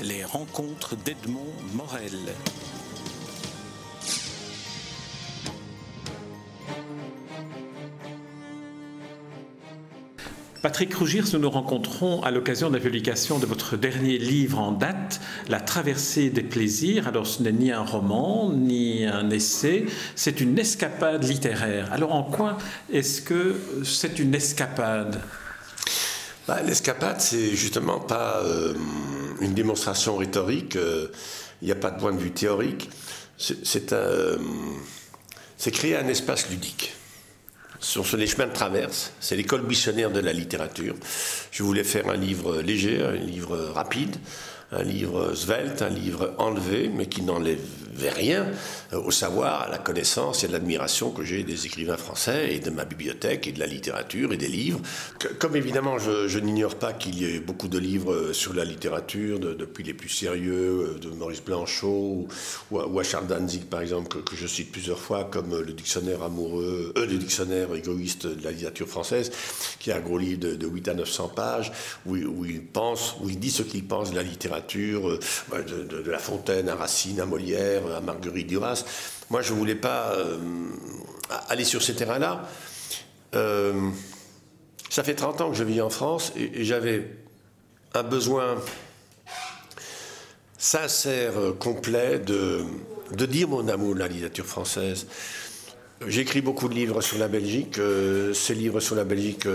Les rencontres d'Edmond Morel. Patrick Rougirs, nous nous rencontrons à l'occasion de la publication de votre dernier livre en date, La traversée des plaisirs. Alors ce n'est ni un roman, ni un essai, c'est une escapade littéraire. Alors en quoi est-ce que c'est une escapade? Bah, L'escapade, c'est justement pas euh, une démonstration rhétorique, euh, il n'y a pas de point de vue théorique, c'est créer un espace ludique sur les chemins de traverse. C'est l'école missionnaire de la littérature. Je voulais faire un livre léger, un livre rapide, un livre svelte, un livre enlevé, mais qui n'enlevait rien euh, au savoir, à la connaissance et à l'admiration que j'ai des écrivains français et de ma bibliothèque et de la littérature et des livres. Comme évidemment, je, n'ignore pas qu'il y ait beaucoup de livres sur la littérature, depuis les plus sérieux, euh, de Maurice Blanchot ou, à, Charles Danzig, par exemple, que, je cite plusieurs fois, comme le dictionnaire amoureux, euh, le dictionnaire égoïste de la littérature française, qui est un gros livre de, 8 à 900 pages, où il pense, où il dit ce qu'il pense de la littérature euh, de, La Fontaine à Racine, à Molière, à Marguerite Duras. Moi, je ne voulais pas euh, aller sur ces terrains-là. Euh, ça fait 30 ans que je vis en France et, j'avais un besoin sincère, complet de, de dire mon amour de la littérature française. J'écris beaucoup de livres sur la Belgique. ces livres sur la Belgique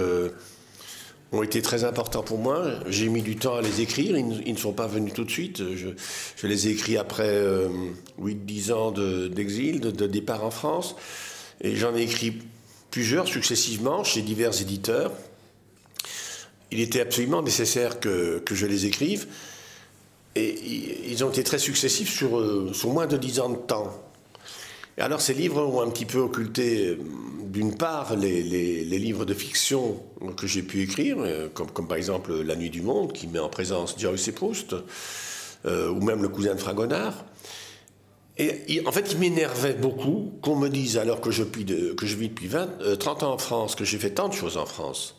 ont été très importants pour moi. J'ai mis du temps à les écrire, ils, ne sont pas venus tout de suite. Je, les ai écrits après euh, 8-10 ans d'exil, de, départ en France. Et j'en ai écrit plusieurs successivement chez divers éditeurs. Il était absolument nécessaire que, que je les écrive. Et ils ont été très successifs sur, euh, sur moins de 10 ans de temps. Et alors ces livres ont un petit peu occulté, euh, d'une part, les, livres de fiction que j'ai pu écrire, euh, comme, par exemple La Nuit du Monde, qui met en présence Joyce et Proust, euh, ou même Le Cousin de Fragonard. Et en fait, il m'énervait beaucoup qu'on me dise, alors que je, vis depuis 20, 30 ans en France, que j'ai fait tant de choses en France,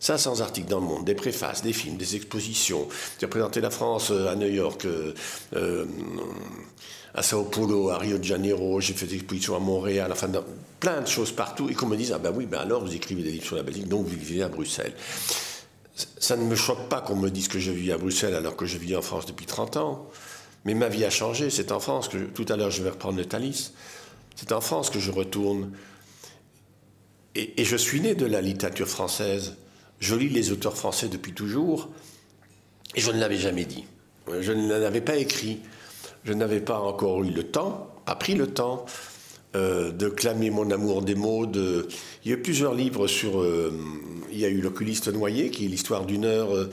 ça, sans articles dans le monde, des préfaces, des films, des expositions. J'ai représenté la France à New York, à Sao Paulo, à Rio de Janeiro, j'ai fait des expositions à Montréal, enfin, plein de choses partout, et qu'on me dise, ah ben oui, ben alors vous écrivez des livres sur la Belgique, donc vous vivez à Bruxelles. Ça ne me choque pas qu'on me dise que je vis à Bruxelles alors que je vis en France depuis 30 ans. Mais ma vie a changé, c'est en France que, tout à l'heure je vais reprendre le Thalys, c'est en France que je retourne. Et, et je suis né de la littérature française. Je lis les auteurs français depuis toujours, et je ne l'avais jamais dit. Je ne l'avais pas écrit je n'avais pas encore eu le temps, pas pris le temps euh, de clamer mon amour des mots. Il y a eu plusieurs livres sur. Euh, il y a eu L'oculiste noyé, qui est l'histoire d'une heure euh,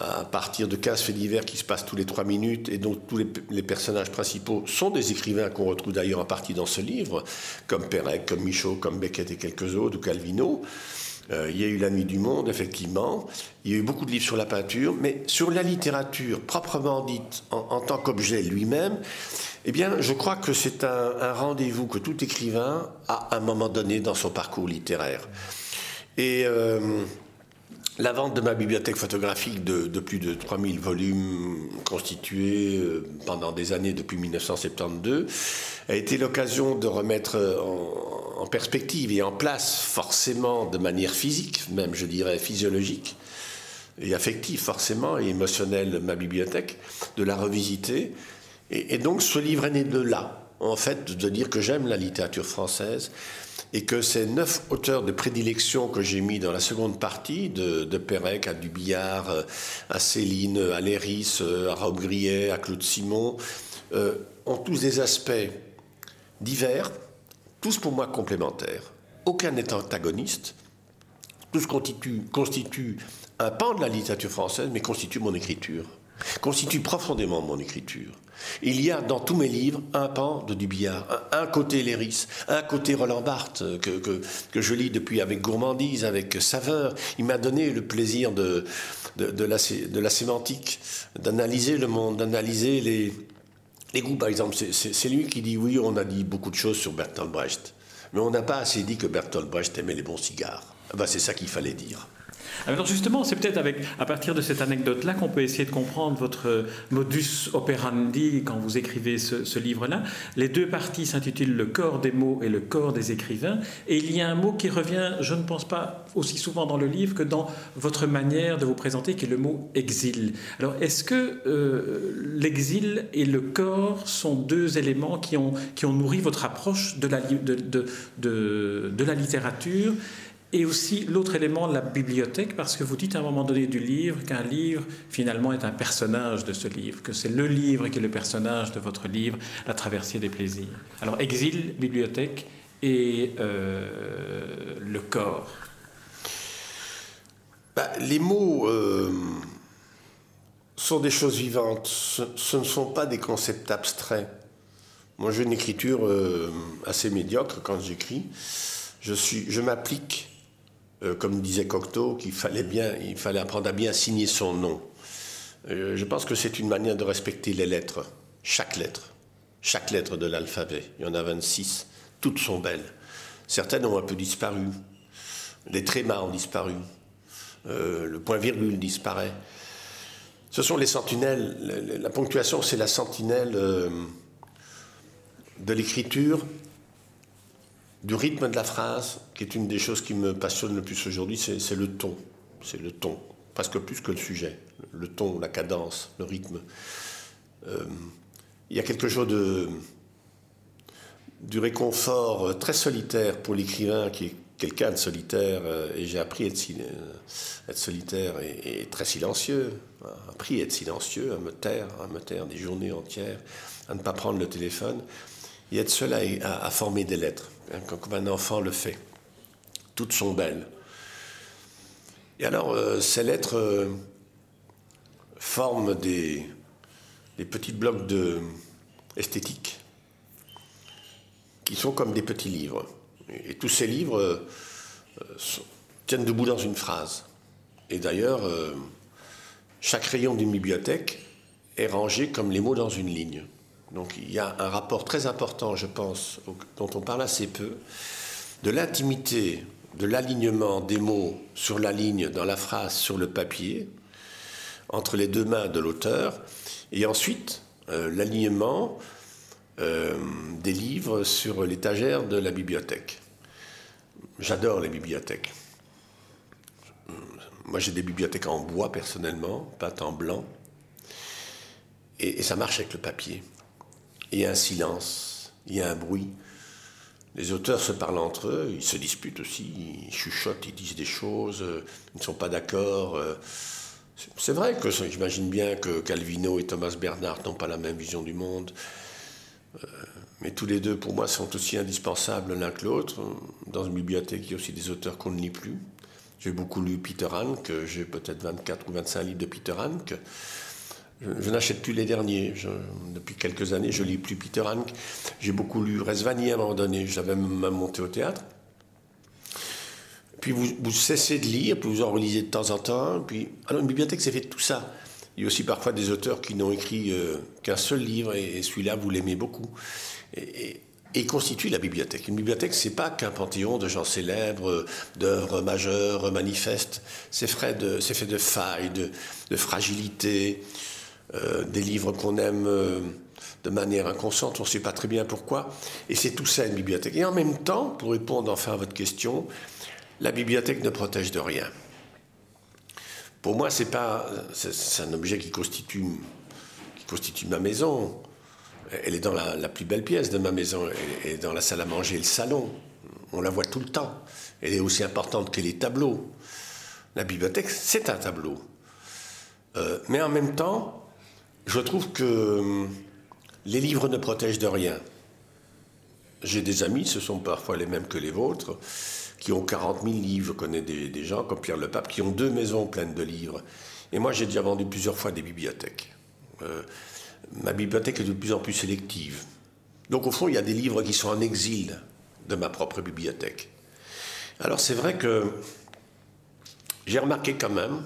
à partir de 15 faits divers qui se passent tous les trois minutes et dont tous les, personnages principaux sont des écrivains qu'on retrouve d'ailleurs en partie dans ce livre, comme Perec, comme Michaud, comme Beckett et quelques autres, ou Calvino. Euh, il y a eu La Nuit du Monde, effectivement. Il y a eu beaucoup de livres sur la peinture, mais sur la littérature proprement dite, en, tant qu'objet lui-même, eh bien, je crois que c'est un, rendez-vous que tout écrivain a à un moment donné dans son parcours littéraire. Et euh, la vente de ma bibliothèque photographique de, plus de 3000 volumes constitués euh, pendant des années depuis 1972 a été l'occasion de remettre en, en perspective et en place forcément de manière physique, même je dirais physiologique, et affective forcément, et émotionnelle, ma bibliothèque, de la revisiter. Et, donc ce livre est né de là, en fait, de dire que j'aime la littérature française et que ces neuf auteurs de prédilection que j'ai mis dans la seconde partie, de, Pérec à Dubillard, à Céline, à Léris, à Raoul Grillet, à Claude Simon, euh, ont tous des aspects divers, tous pour moi complémentaires. Aucun n'est antagoniste. Tous constituent, constituent un pan de la littérature française, mais constituent mon écriture. Constituent profondément mon écriture. Il y a dans tous mes livres un pan de Dubillard, un, côté Léris, un côté Roland Barthes, que, que, je lis depuis avec gourmandise, avec saveur. Il m'a donné le plaisir de, la, sémantique, d'analyser le monde, d'analyser les, les goûts, par exemple, c'est lui qui dit oui, on a dit beaucoup de choses sur Bertolt Brecht, mais on n'a pas assez dit que Bertolt Brecht aimait les bons cigares. Ah ben, c'est ça qu'il fallait dire. Alors justement, c'est peut-être avec, à partir de cette anecdote-là qu'on peut essayer de comprendre votre modus operandi quand vous écrivez ce, livre-là. Les deux parties s'intitulent Le corps des mots et le corps des écrivains. Et il y a un mot qui revient, je ne pense pas aussi souvent dans le livre que dans votre manière de vous présenter, qui est le mot exil. Alors est-ce que euh, l'exil et le corps sont deux éléments qui ont, qui ont nourri votre approche de la, de, de, de, de la littérature? Et aussi l'autre élément, la bibliothèque, parce que vous dites à un moment donné du livre qu'un livre, finalement, est un personnage de ce livre, que c'est le livre qui est le personnage de votre livre, La traversée des plaisirs. Alors, exil, bibliothèque et euh, le corps. Bah, les mots euh, sont des choses vivantes, ce, ne sont pas des concepts abstraits. Moi, j'ai une écriture euh, assez médiocre quand j'écris. Je, je m'applique euh, comme disait Cocteau, qu'il fallait bien, apprendre à bien signer son nom. Euh, je pense que c'est une manière de respecter les lettres, chaque lettre, chaque lettre de l'alphabet. Il y en a 26, toutes sont belles. Certaines ont un peu disparu. Les trémas ont disparu. Euh, le point-virgule disparaît. Ce sont les sentinelles. La ponctuation, c'est la sentinelle de l'écriture du rythme de la phrase, qui est une des choses qui me passionne le plus aujourd'hui, c'est le ton. C'est le ton, presque plus que le sujet. Le ton, la cadence, le rythme. Euh, il y a quelque chose de, du réconfort très solitaire pour l'écrivain qui est quelqu'un de solitaire, euh, et j'ai appris à être, euh, solitaire et, très silencieux, appris à être silencieux, à me taire, à me taire des journées entières, à ne pas prendre le téléphone, et être seul à former des lettres. Hein, comme un enfant le fait. Toutes sont belles. Et alors, euh, ces lettres euh, forment des, petits blocs de esthétique qui sont comme des petits livres. Et, tous ces livres euh, tiennent debout dans une phrase. Et d'ailleurs, chaque rayon d'une bibliothèque est rangé comme les mots dans une ligne. Donc il y a un rapport très important, je pense, dont on parle assez peu, de l'intimité, de l'alignement des mots sur la ligne, dans la phrase, sur le papier, entre les deux mains de l'auteur, et ensuite euh, l'alignement euh, des livres sur l'étagère de la bibliothèque. J'adore les bibliothèques. Moi j'ai des bibliothèques en bois personnellement, pas en blanc, et ça marche avec le papier il y a un silence, il y a un bruit. Les auteurs se parlent entre eux, ils se disputent aussi, ils chuchotent, ils disent des choses, euh, ils ne sont pas d'accord. Euh. C'est vrai que j'imagine bien que Calvino et Thomas Bernard n'ont pas la même vision du monde, euh, mais tous les deux, pour moi, sont aussi indispensables l'un que l'autre. Dans une bibliothèque, il y a aussi des auteurs qu'on ne lit plus. J'ai beaucoup lu Peter Hanke, j'ai peut-être 24 ou 25 livres de Peter Hanke. Je, n'achète plus les derniers. depuis quelques années, je lis plus Peter Hank. J'ai beaucoup lu Resvani à un moment donné. J'avais même monté au théâtre. Puis vous, cessez de lire, puis vous en relisez de temps en temps. Puis, alors une bibliothèque, c'est fait de tout ça. Il y a aussi parfois des auteurs qui n'ont écrit euh, qu'un seul livre, et, celui-là, vous l'aimez beaucoup. Et, et, constitue la bibliothèque. Une bibliothèque, c'est pas qu'un panthéon de gens célèbres, d'œuvres majeures, manifestes. C'est fait de, failles, de, de fragilité, euh, des livres qu'on aime euh, de manière inconsciente, on ne sait pas très bien pourquoi. Et c'est tout ça une bibliothèque. Et en même temps, pour répondre enfin à votre question, la bibliothèque ne protège de rien. Pour moi, c'est pas, c'est un objet qui constitue, ma maison. Elle est dans la, plus belle pièce de ma maison. Elle dans la salle à manger, le salon. On la voit tout le temps. Elle est aussi importante que les tableaux. La bibliothèque, c'est un tableau. Euh, mais en même temps, je trouve que hum, les livres ne protègent de rien. J'ai des amis, ce sont parfois les mêmes que les vôtres, qui ont 40 000 livres. Je connais des, gens comme Pierre Le Pape qui ont deux maisons pleines de livres. Et moi, j'ai déjà vendu plusieurs fois des bibliothèques. Euh, ma bibliothèque est de plus en plus sélective. Donc, au fond, il y a des livres qui sont en exil de ma propre bibliothèque. Alors, c'est vrai que j'ai remarqué quand même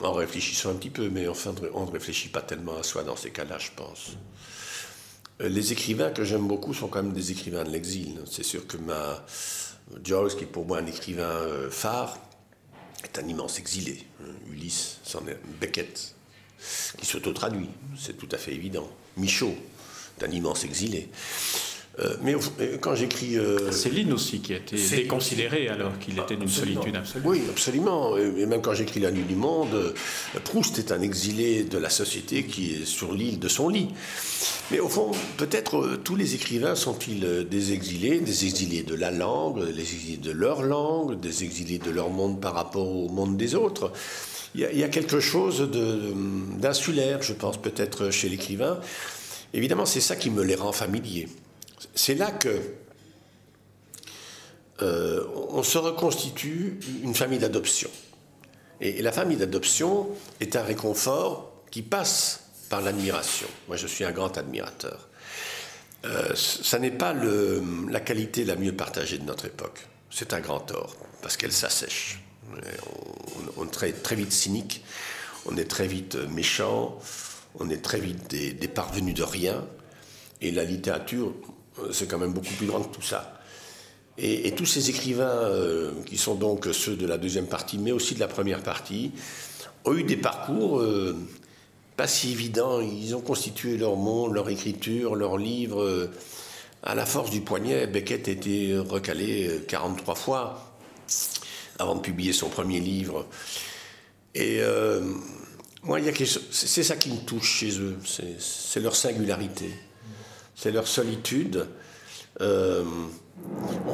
en réfléchissant un petit peu, mais enfin, on ne réfléchit pas tellement à soi dans ces cas-là, je pense. Euh, les écrivains que j'aime beaucoup sont quand même des écrivains de l'exil. C'est sûr que ma Joyce, qui est pour moi un écrivain euh, phare, est un immense exilé. Ulysse, c'en est Beckett, qui s'auto-traduit, c'est tout à fait évident. Michaud, un immense exilé. Euh, mais quand j'écris. Euh, Céline aussi, qui a été déconsidéré alors qu'il était d'une solitude absolue. Oui, absolument. Et même quand j'écris La Nuit du Monde, euh, Proust est un exilé de la société qui est sur l'île de son lit. Mais au fond, peut-être tous les écrivains sont-ils des exilés, des exilés de la langue, des exilés de leur langue, des exilés de leur monde par rapport au monde des autres. Il y a, il y a quelque chose d'insulaire, je pense, peut-être chez l'écrivain. Évidemment, c'est ça qui me les rend familiers c'est là que euh, on se reconstitue une famille d'adoption. Et, la famille d'adoption est un réconfort qui passe par l'admiration. Moi, je suis un grand admirateur. Euh, ça n'est pas la qualité la mieux partagée de notre époque. C'est un grand tort, parce qu'elle s'assèche. On, est très, vite cynique, on est très vite méchant, on est très vite des parvenus de rien. Et la littérature, c'est quand même beaucoup plus grand que tout ça. Et, tous ces écrivains, euh, qui sont donc ceux de la deuxième partie, mais aussi de la première partie, ont eu des parcours euh, pas si évidents. Ils ont constitué leur monde, leur écriture, leurs livres à la force du poignet. Beckett a été recalé 43 fois avant de publier son premier livre. Et moi, c'est ça qui me touche chez eux, c'est leur singularité c'est leur solitude. Euh,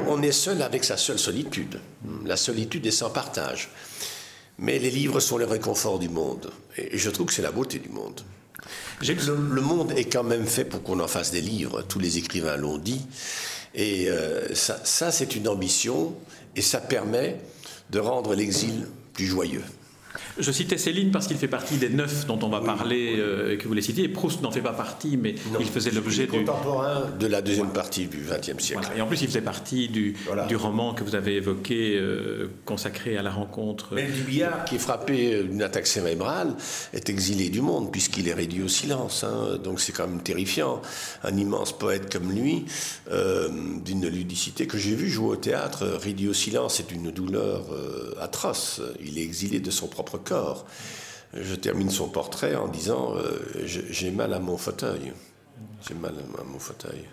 on est seul avec sa seule solitude. La solitude est sans partage. Mais les livres sont le réconfort du monde. Et je trouve que c'est la beauté du monde. Le, monde est quand même fait pour qu'on en fasse des livres. Tous les écrivains l'ont dit. Et euh, ça c'est une ambition. Et ça permet de rendre l'exil plus joyeux. Je citais Céline parce qu'il fait partie des neuf dont on va parler, euh, que vous les citiez. Proust n'en fait pas partie, mais il faisait l'objet du. contemporain de la deuxième partie du XXe siècle. Et en plus, il faisait partie du, du roman que vous avez évoqué, euh, consacré à la rencontre. Mais Billard, qui est frappé d'une attaque cérébrale, est exilé du monde, puisqu'il est réduit au silence. Hein. Donc c'est quand même terrifiant. Un immense poète comme lui, euh, d'une ludicité que j'ai vu jouer au théâtre, réduit au silence, c'est une douleur atroce. Il est exilé de son propre corps. Je termine son portrait en disant euh, J'ai mal à mon fauteuil. J'ai mal à mon fauteuil.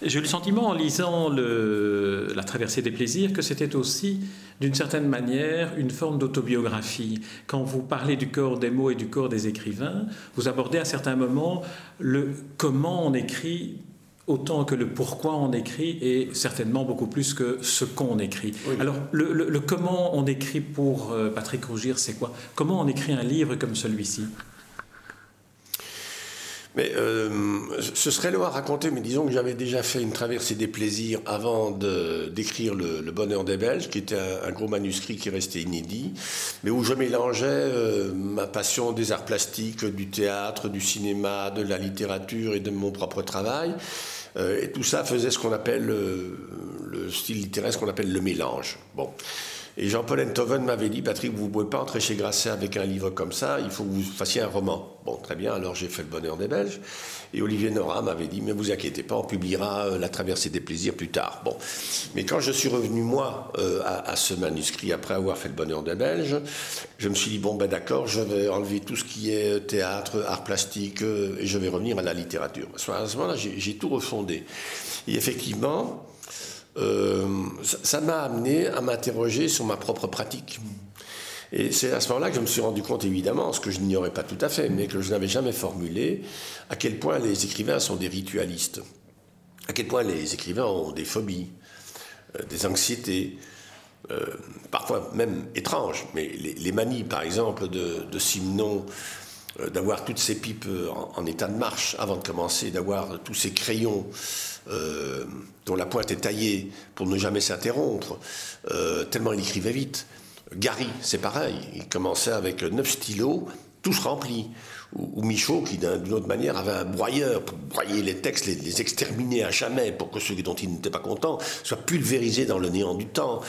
J'ai eu le sentiment en lisant La traversée des plaisirs que c'était aussi, d'une certaine manière, une forme d'autobiographie. Quand vous parlez du corps des mots et du corps des écrivains, vous abordez à certains moments le comment on écrit autant que le pourquoi on écrit et certainement beaucoup plus que ce qu'on écrit. Alors, le, comment on écrit pour euh, Patrick Rougir, c'est quoi? Comment on écrit un livre comme celui-ci? Mais euh, ce serait loin à raconter, mais disons que j'avais déjà fait une traversée des plaisirs avant d'écrire le, Bonheur des Belges, qui était un, gros manuscrit qui restait inédit, mais où je mélangeais euh, ma passion des arts plastiques, du théâtre, du cinéma, de la littérature et de mon propre travail. Euh, et tout ça faisait ce qu'on appelle le style littéraire, ce qu'on appelle le mélange. Bon. Et Jean-Paul Enthoven m'avait dit, Patrick, vous ne pouvez pas entrer chez Grasset avec un livre comme ça, il faut que vous fassiez un roman. Bon, très bien, alors j'ai fait Le Bonheur des Belges. Et Olivier Nora m'avait dit, mais vous inquiétez pas, on publiera euh, La Traversée des Plaisirs plus tard. Bon. Mais quand je suis revenu, moi, euh, à, ce manuscrit, après avoir fait Le Bonheur des Belges, je me suis dit, bon, ben d'accord, je vais enlever tout ce qui est théâtre, art plastique, euh, et je vais revenir à la littérature. À ce moment-là, j'ai tout refondé. Et effectivement, euh, ça m'a amené à m'interroger sur ma propre pratique. Et c'est à ce moment-là que je me suis rendu compte, évidemment, ce que je n'ignorais pas tout à fait, mais que je n'avais jamais formulé, à quel point les écrivains sont des ritualistes, à quel point les écrivains ont des phobies, euh, des anxiétés, euh, parfois même étranges. Mais les, manies, par exemple, de, de Simon, d'avoir toutes ces pipes en, état de marche avant de commencer, d'avoir tous ces crayons euh, dont la pointe est taillée pour ne jamais s'interrompre, euh, tellement il écrivait vite. Gary, c'est pareil, il commençait avec neuf stylos, tous remplis. Ou, Michaud, qui d'une autre manière avait un broyeur pour broyer les textes, les, exterminer à jamais, pour que ceux dont il n'était pas content soient pulvérisés dans le néant du temps.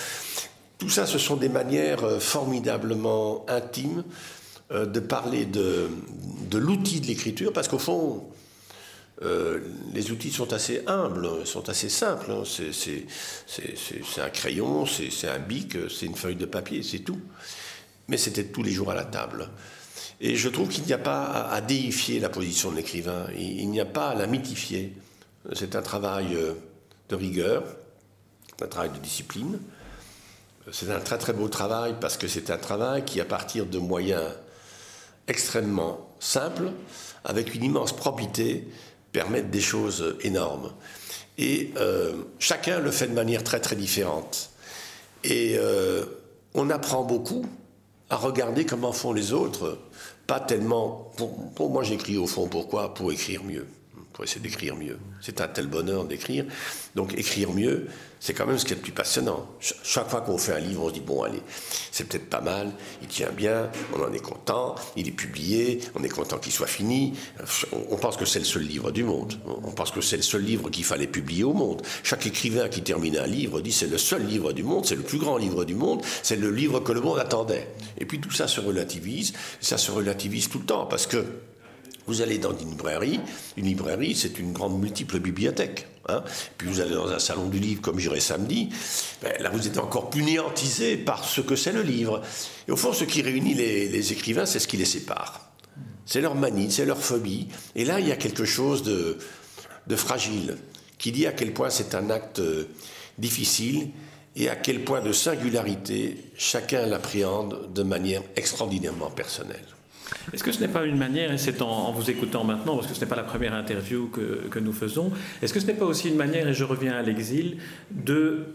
Tout ça, ce sont des manières euh, formidablement intimes de parler de, de l'outil de l'écriture, parce qu'au fond, euh, les outils sont assez humbles, sont assez simples. Hein. C'est un crayon, c'est un bic, c'est une feuille de papier, c'est tout. mais c'était tous les jours à la table. Et je trouve qu'il n'y a pas à déifier la position de l'écrivain, il n'y a pas à la mythifier. C'est un travail euh, de rigueur, un travail de discipline. C'est un très très beau travail parce que c'est un travail qui, à partir de moyens extrêmement simples, avec une immense probité, permettent des choses énormes. Et euh, chacun le fait de manière très très différente. Et euh, on apprend beaucoup à regarder comment font les autres, pas tellement... pour moi j'écris au fond, pourquoi? Pour écrire mieux pour essayer d'écrire mieux. C'est un tel bonheur d'écrire. Donc écrire mieux, c'est quand même ce qui est le plus passionnant. Chaque fois qu'on fait un livre, on se dit, bon, allez, c'est peut-être pas mal, il tient bien, on en est content, il est publié, on est content qu'il soit fini. On pense que c'est le seul livre du monde. On pense que c'est le seul livre qu'il fallait publier au monde. Chaque écrivain qui termine un livre dit, c'est le seul livre du monde, c'est le plus grand livre du monde, c'est le livre que le monde attendait. Et puis tout ça se relativise, ça se relativise tout le temps, parce que vous allez dans une librairie, une librairie, c'est une grande multiple bibliothèque. Hein. Puis vous allez dans un salon du livre, comme j'irai samedi, ben, là vous êtes encore plus néantisé par ce que c'est le livre. Et au fond, ce qui réunit les, écrivains, c'est ce qui les sépare. C'est leur manie, c'est leur phobie. Et là, il y a quelque chose de, fragile, qui dit à quel point c'est un acte euh, difficile et à quel point de singularité chacun l'appréhende de manière extraordinairement personnelle. Est-ce que ce n'est pas une manière, et c'est en, vous écoutant maintenant, parce que ce n'est pas la première interview que, nous faisons, est-ce que ce n'est pas aussi une manière, et je reviens à l'exil, de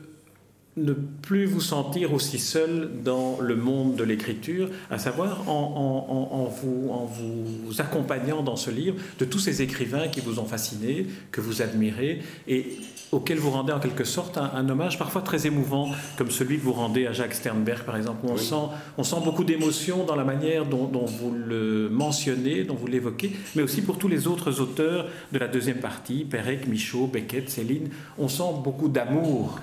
ne plus vous sentir aussi seul dans le monde de l'écriture, à savoir en, vous, en, vous, accompagnant dans ce livre de tous ces écrivains qui vous ont fasciné, que vous admirez et auxquels vous rendez en quelque sorte un, hommage parfois très émouvant, comme celui que vous rendez à Jacques Sternberg par exemple, où on, sent, on sent beaucoup d'émotion dans la manière dont, dont, vous le mentionnez, dont vous l'évoquez, mais aussi pour tous les autres auteurs de la deuxième partie, Perec, Michaud, Beckett, Céline, on sent beaucoup d'amour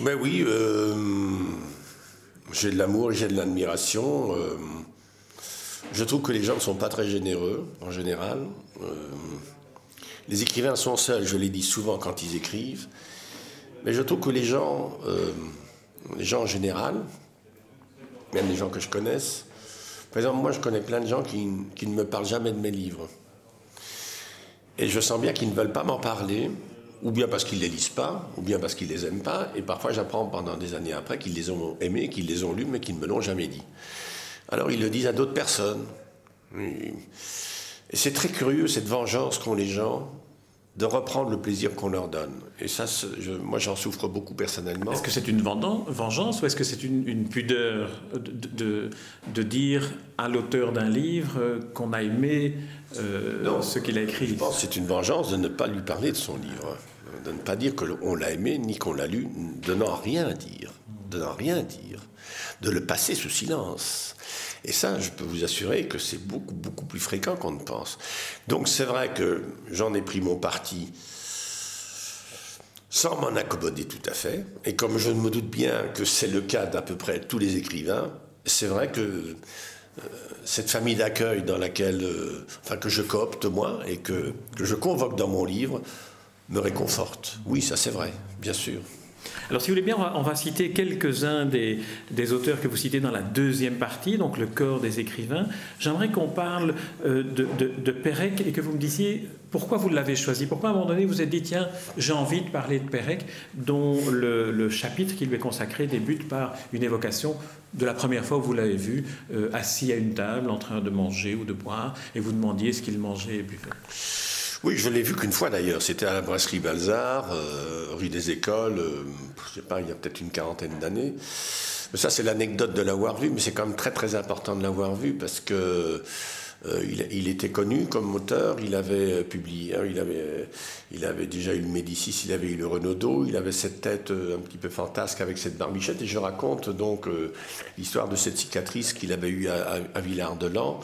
ben oui, euh, j'ai de l'amour, j'ai de l'admiration. Euh, je trouve que les gens ne sont pas très généreux en général. Euh, les écrivains sont seuls, je l'ai dit souvent quand ils écrivent. Mais je trouve que les gens, les gens en général, même les gens que je connaisse, par exemple, moi je connais plein de gens qui ne me parlent jamais de mes livres. Et je sens bien qu'ils ne veulent pas m'en parler ou bien parce qu'ils ne les lisent pas, ou bien parce qu'ils ne les aiment pas, et parfois j'apprends pendant des années après qu'ils les ont aimés, qu'ils les ont lus, mais qu'ils ne me l'ont jamais dit. Alors ils le disent à d'autres personnes. Et c'est très curieux cette vengeance qu'ont les gens de reprendre le plaisir qu'on leur donne. Et ça, moi j'en souffre beaucoup personnellement. Est-ce que c'est une vengeance ou est-ce que c'est une, pudeur de, de, dire à l'auteur d'un livre qu'on a aimé euh, ce qu'il a écrit? Je pense que c'est une vengeance de ne pas lui parler de son livre de ne pas dire qu'on l'a aimé ni qu'on l'a lu, de n'en rien dire, de n'en rien dire, de le passer sous silence. Et ça, je peux vous assurer que c'est beaucoup, beaucoup plus fréquent qu'on ne pense. Donc c'est vrai que j'en ai pris mon parti sans m'en accommoder tout à fait. Et comme je me doute bien que c'est le cas d'à peu près tous les écrivains, c'est vrai que euh, cette famille d'accueil dans laquelle, euh, enfin que je coopte moi et que, que je convoque dans mon livre, me réconforte. Oui, ça c'est vrai, bien sûr. Alors, si vous voulez bien, on va, citer quelques-uns des, auteurs que vous citez dans la deuxième partie, donc le corps des écrivains. J'aimerais qu'on parle euh, de, Pérec et que vous me disiez pourquoi vous l'avez choisi. Pourquoi à un moment donné vous vous êtes dit, tiens, j'ai envie de parler de Pérec, dont le, chapitre qui lui est consacré débute par une évocation de la première fois où vous l'avez vu, euh, assis à une table en train de manger ou de boire, et vous demandiez ce qu'il mangeait et buvait. Oui, je l'ai vu qu'une fois d'ailleurs. C'était à la brasserie Balzar, euh, rue des Écoles, euh, je sais pas, il y a peut-être une quarantaine d'années. Mais ça, c'est l'anecdote de l'avoir vu, mais c'est quand même très très important de l'avoir vu parce que euh, il, était connu comme auteur, il avait publié, hein, il, avait, il avait déjà eu le Médicis, il avait eu le Renaudot, il avait cette tête un petit peu fantasque avec cette barbichette, et je raconte donc l'histoire de cette cicatrice qu'il avait eue à, à Villard-de-Lans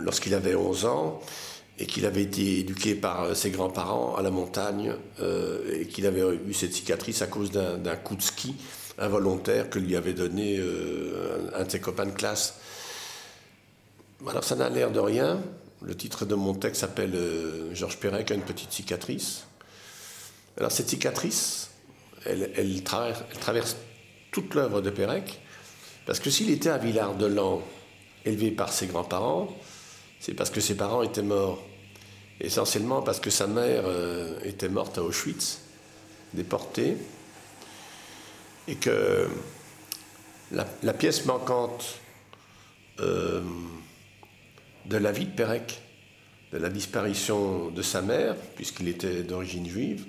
lorsqu'il avait 11 ans et qu'il avait été éduqué par euh, ses grands-parents à la montagne euh, et qu'il avait eu cette cicatrice à cause d'un coup de ski involontaire que lui avait donné euh, un de ses copains de classe. Alors ça n'a l'air de rien. Le titre de mon texte s'appelle Georges Perec a une petite cicatrice. Alors cette cicatrice, elle, traverse, toute l'œuvre de Pérec, Parce que s'il était à Villard-de-Lans, élevé par ses grands-parents, c'est parce que ses parents étaient morts. Essentiellement parce que sa mère euh, était morte à Auschwitz, déportée, et que la, pièce manquante euh, de la vie de Pérec, de la disparition de sa mère, puisqu'il était d'origine juive,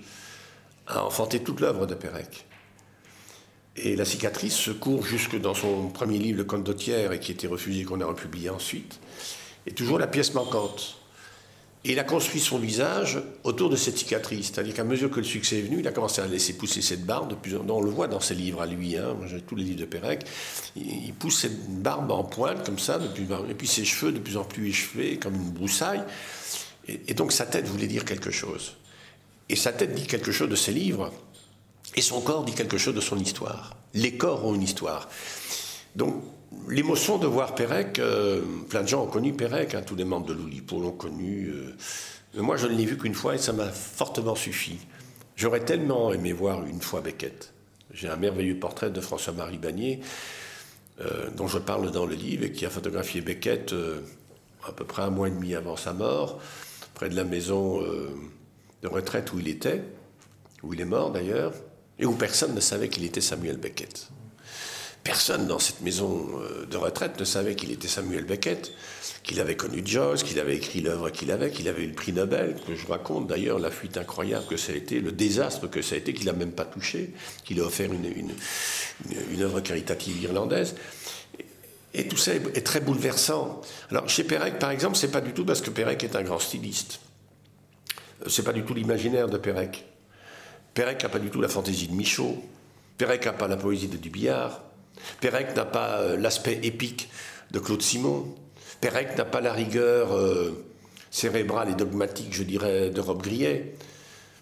a enfanté toute l'œuvre de Pérec. Et la cicatrice se court jusque dans son premier livre, Le Condottière, et qui était refusé, qu'on a republié ensuite, et toujours la pièce manquante. Et il a construit son visage autour de cette cicatrice. C'est-à-dire qu'à mesure que le succès est venu, il a commencé à laisser pousser cette barbe. De plus en... On le voit dans ses livres à lui, hein. j'ai tous les livres de Pérec. Il pousse cette barbe en pointe comme ça, et puis ses cheveux de plus en plus échevés, comme une broussaille. Et, donc sa tête voulait dire quelque chose. Et sa tête dit quelque chose de ses livres, et son corps dit quelque chose de son histoire. Les corps ont une histoire. Donc l'émotion de voir Pérec, euh, plein de gens ont connu Pérec, hein, tous les membres de l'Oulipo l'ont connu. Euh, moi, je ne l'ai vu qu'une fois et ça m'a fortement suffi. J'aurais tellement aimé voir une fois Beckett. J'ai un merveilleux portrait de François-Marie Bagné, euh, dont je parle dans le livre, et qui a photographié Beckett à peu près un mois et demi avant sa mort, près de la maison de retraite où il était, où il est mort d'ailleurs, et où personne ne savait qu'il était Samuel Beckett. Personne dans cette maison euh, de retraite ne savait qu'il était Samuel Beckett, qu'il avait connu Joyce, qu'il avait écrit l'œuvre qu'il avait, qu'il avait eu le prix Nobel, que je raconte d'ailleurs la fuite incroyable que ça a été, le désastre que ça a été, qu'il n'a même pas touché, qu'il a offert une, œuvre caritative irlandaise. Et tout ça est, très bouleversant. Alors chez Pérec, par exemple, c'est pas du tout parce que Pérec est un grand styliste. Euh, c'est pas du tout l'imaginaire de Pérec. Pérec n'a pas du tout la fantaisie de Michaud. Pérec n'a pas la poésie de Dubillard. Pérec n'a pas euh, l'aspect épique de Claude Simon. Pérec n'a pas la rigueur euh, cérébrale et dogmatique, je dirais, de Rob Grillet.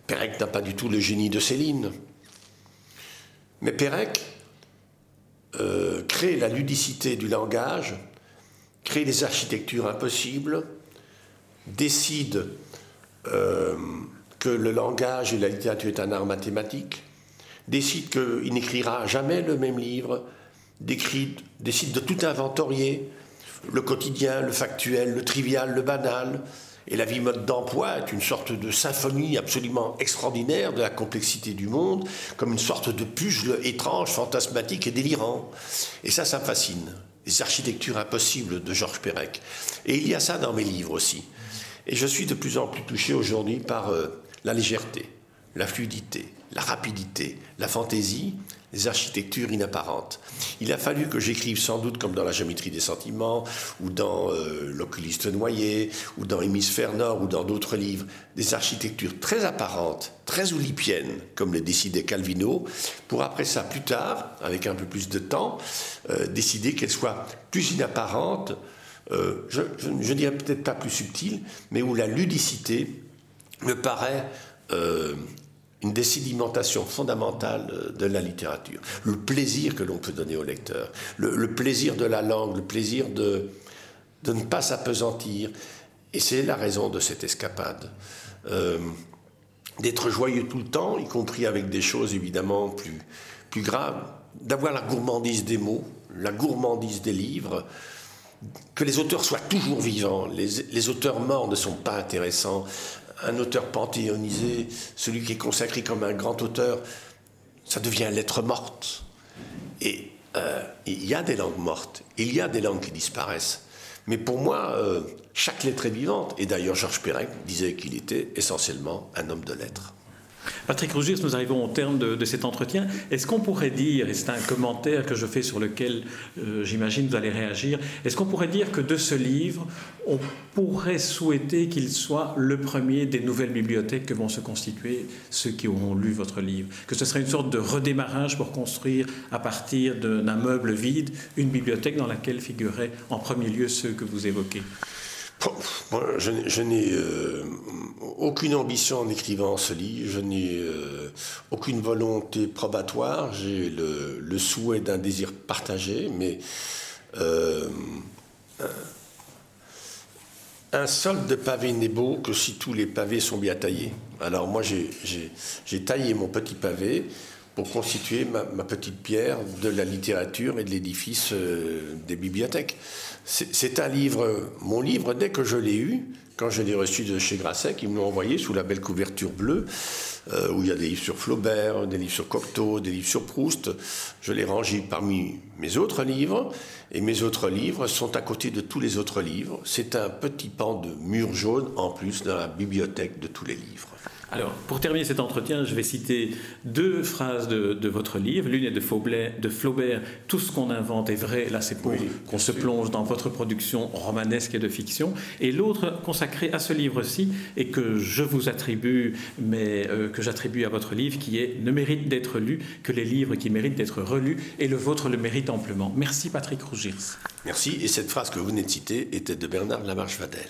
Pérec n'a pas du tout le génie de Céline. Mais Pérec euh, crée la ludicité du langage, crée des architectures impossibles, décide que le langage et la littérature est un art mathématique, décide qu'il n'écrira jamais le même livre, décide de tout inventorier, le quotidien, le factuel, le trivial, le banal. Et la vie mode d'emploi est une sorte de symphonie absolument extraordinaire de la complexité du monde, comme une sorte de puzzle étrange, fantasmatique et délirant. Et ça, ça me fascine. Les architectures impossibles de Georges Perec. Et il y a ça dans mes livres aussi. Et je suis de plus en plus touché aujourd'hui par euh, la légèreté, la fluidité, la rapidité, la fantaisie, les architectures inapparentes. Il a fallu que j'écrive sans doute comme dans la géométrie des sentiments, ou dans euh, L'oculiste noyé, ou dans Hémisphère Nord, ou dans d'autres livres, des architectures très apparentes, très oulipiennes, comme le décidait Calvino, pour après ça, plus tard, avec un peu plus de temps, euh, décider qu'elles soient plus inapparentes, euh, je, je, dirais peut-être pas plus subtiles, mais où la ludicité me paraît une désédimentation fondamentale de la littérature. Le plaisir que l'on peut donner au lecteur, le, plaisir de la langue, le plaisir de, de ne pas s'apesantir. Et c'est la raison de cette escapade. Euh, d'être joyeux tout le temps, y compris avec des choses évidemment plus, plus graves, d'avoir la gourmandise des mots, la gourmandise des livres, que les auteurs soient toujours vivants. Les, les auteurs morts ne sont pas intéressants un auteur panthéonisé, celui qui est consacré comme un grand auteur, ça devient lettre morte. Et euh, il y a des langues mortes, il y a des langues qui disparaissent. Mais pour moi, euh, chaque lettre est vivante. Et d'ailleurs, Georges Perec disait qu'il était essentiellement un homme de lettres. Patrick Rougis, nous arrivons au terme de, cet entretien. Est-ce qu'on pourrait dire, et c'est un commentaire que je fais sur lequel euh, j'imagine vous allez réagir, est-ce qu'on pourrait dire que de ce livre, on pourrait souhaiter qu'il soit le premier des nouvelles bibliothèques que vont se constituer ceux qui auront lu votre livre? Que ce serait une sorte de redémarrage pour construire à partir d'un meuble vide une bibliothèque dans laquelle figuraient en premier lieu ceux que vous évoquez? Je, n'ai euh, aucune ambition en écrivant ce livre, je n'ai euh, aucune volonté probatoire, j'ai le, souhait d'un désir partagé, mais euh, un sol de pavé n'est beau que si tous les pavés sont bien taillés. Alors moi j'ai taillé mon petit pavé pour constituer ma, petite pierre de la littérature et de l'édifice des bibliothèques. C'est un livre, mon livre, dès que je l'ai eu, quand je l'ai reçu de chez Grasset, ils me l'ont envoyé sous la belle couverture bleue, euh, où il y a des livres sur Flaubert, des livres sur Cocteau, des livres sur Proust. Je l'ai rangé parmi mes autres livres, et mes autres livres sont à côté de tous les autres livres. C'est un petit pan de mur jaune en plus dans la bibliothèque de tous les livres. Alors, pour terminer cet entretien, je vais citer deux phrases de, votre livre. L'une est de Flaubert, de Flaubert, Tout ce qu'on invente est vrai. Là, c'est pour qu'on se plonge dans votre production romanesque et de fiction. Et l'autre, consacrée à ce livre-ci, et que je vous attribue, mais euh, que j'attribue à votre livre, qui est Ne mérite d'être lu que les livres qui méritent d'être relus. Et le vôtre le mérite amplement. Merci, Patrick Rougirs. Merci. Et cette phrase que vous venez de citer était de Bernard Lamarche-Vadel.